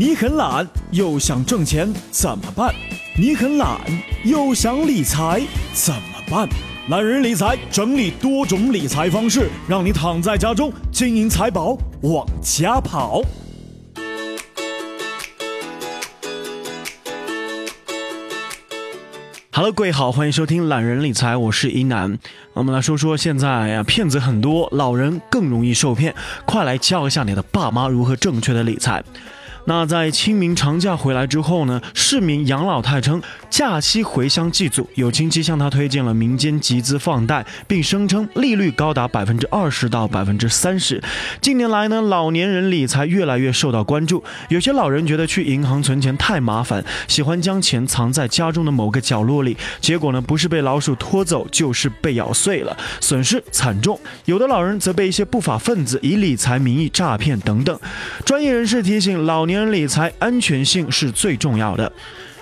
你很懒又想挣钱怎么办？你很懒又想理财怎么办？懒人理财整理多种理财方式，让你躺在家中，金银财宝往家跑。Hello，各位好，欢迎收听懒人理财，我是一楠。我们来说说现在呀，骗子很多，老人更容易受骗，快来教一下你的爸妈如何正确的理财。那在清明长假回来之后呢，市民杨老太称假期回乡祭祖，有亲戚向他推荐了民间集资放贷，并声称利率高达百分之二十到百分之三十。近年来呢，老年人理财越来越受到关注，有些老人觉得去银行存钱太麻烦，喜欢将钱藏在家中的某个角落里，结果呢，不是被老鼠拖走，就是被咬碎了，损失惨重。有的老人则被一些不法分子以理财名义诈骗等等。专业人士提醒老年。理财安全性是最重要的。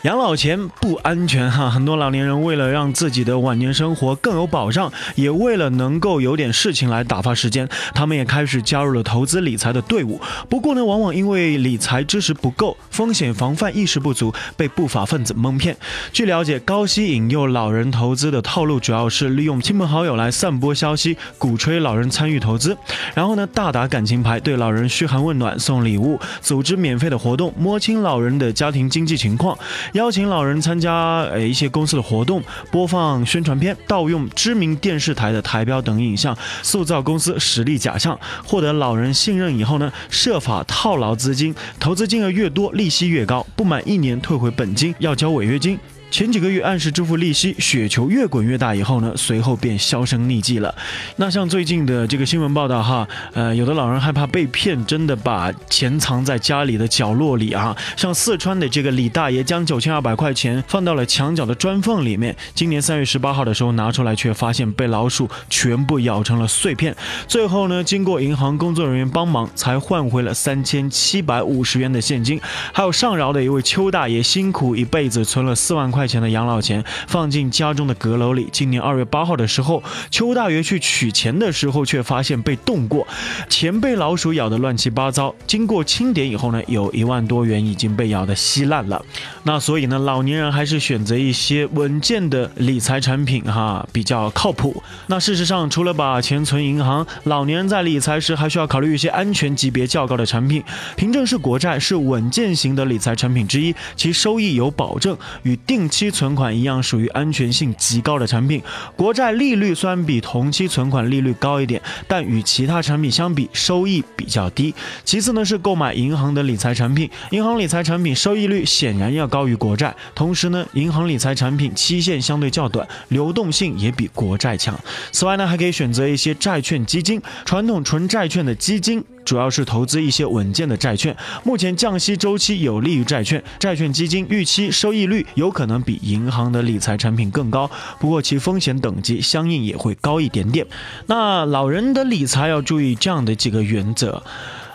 养老钱不安全哈，很多老年人为了让自己的晚年生活更有保障，也为了能够有点事情来打发时间，他们也开始加入了投资理财的队伍。不过呢，往往因为理财知识不够，风险防范意识不足，被不法分子蒙骗。据了解，高息引诱老人投资的套路主要是利用亲朋好友来散播消息，鼓吹老人参与投资，然后呢，大打感情牌，对老人嘘寒问暖、送礼物，组织免费的活动，摸清老人的家庭经济情况。邀请老人参加呃一些公司的活动，播放宣传片，盗用知名电视台的台标等影像，塑造公司实力假象，获得老人信任以后呢，设法套牢资金，投资金额越多，利息越高，不满一年退回本金，要交违约金。前几个月按时支付利息，雪球越滚越大，以后呢，随后便销声匿迹了。那像最近的这个新闻报道哈，呃，有的老人害怕被骗，真的把钱藏在家里的角落里啊。像四川的这个李大爷，将九千二百块钱放到了墙角的砖缝里面。今年三月十八号的时候拿出来，却发现被老鼠全部咬成了碎片。最后呢，经过银行工作人员帮忙，才换回了三千七百五十元的现金。还有上饶的一位邱大爷，辛苦一辈子存了四万块。块钱的养老钱放进家中的阁楼里。今年二月八号的时候，邱大爷去取钱的时候，却发现被动过，钱被老鼠咬得乱七八糟。经过清点以后呢，有一万多元已经被咬得稀烂了。那所以呢，老年人还是选择一些稳健的理财产品哈，比较靠谱。那事实上，除了把钱存银行，老年人在理财时还需要考虑一些安全级别较高的产品。凭证式国债是稳健型的理财产品之一，其收益有保证，与定。期存款一样属于安全性极高的产品，国债利率虽然比同期存款利率高一点，但与其他产品相比收益比较低。其次呢是购买银行的理财产品，银行理财产品收益率显然要高于国债，同时呢银行理财产品期限相对较短，流动性也比国债强。此外呢还可以选择一些债券基金，传统纯债券的基金。主要是投资一些稳健的债券，目前降息周期有利于债券，债券基金预期收益率有可能比银行的理财产品更高，不过其风险等级相应也会高一点点。那老人的理财要注意这样的几个原则。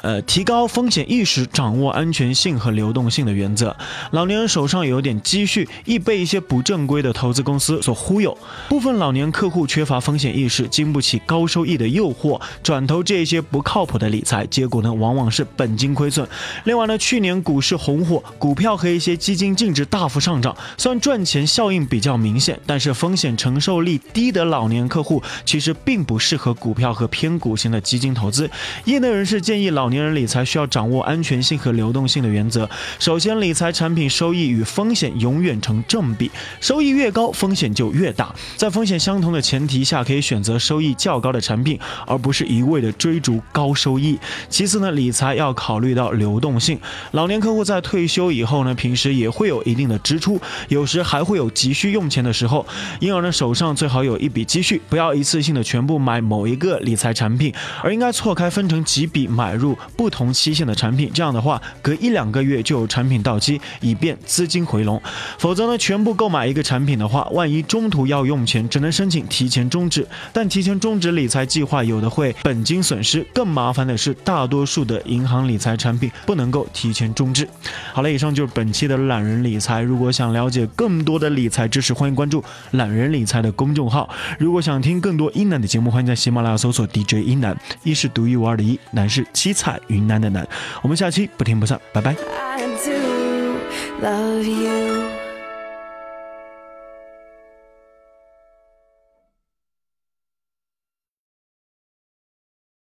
呃，提高风险意识，掌握安全性和流动性的原则。老年人手上有点积蓄，易被一些不正规的投资公司所忽悠。部分老年客户缺乏风险意识，经不起高收益的诱惑，转投这些不靠谱的理财，结果呢，往往是本金亏损。另外呢，去年股市红火，股票和一些基金净值大幅上涨，虽然赚钱效应比较明显，但是风险承受力低的老年客户其实并不适合股票和偏股型的基金投资。业内人士建议老。年人理财需要掌握安全性和流动性的原则。首先，理财产品收益与风险永远成正比，收益越高，风险就越大。在风险相同的前提下，可以选择收益较高的产品，而不是一味的追逐高收益。其次呢，理财要考虑到流动性。老年客户在退休以后呢，平时也会有一定的支出，有时还会有急需用钱的时候，因而呢，手上最好有一笔积蓄，不要一次性的全部买某一个理财产品，而应该错开分成几笔买入。不同期限的产品，这样的话，隔一两个月就有产品到期，以便资金回笼。否则呢，全部购买一个产品的话，万一中途要用钱，只能申请提前终止。但提前终止理财计划，有的会本金损失。更麻烦的是，大多数的银行理财产品不能够提前终止。好了，以上就是本期的懒人理财。如果想了解更多的理财知识，欢迎关注懒人理财的公众号。如果想听更多英男的节目，欢迎在喜马拉雅搜索 DJ 英男。一是独一无二的一，男是七彩。云南的南。我们下期不听不散拜拜。I do love you.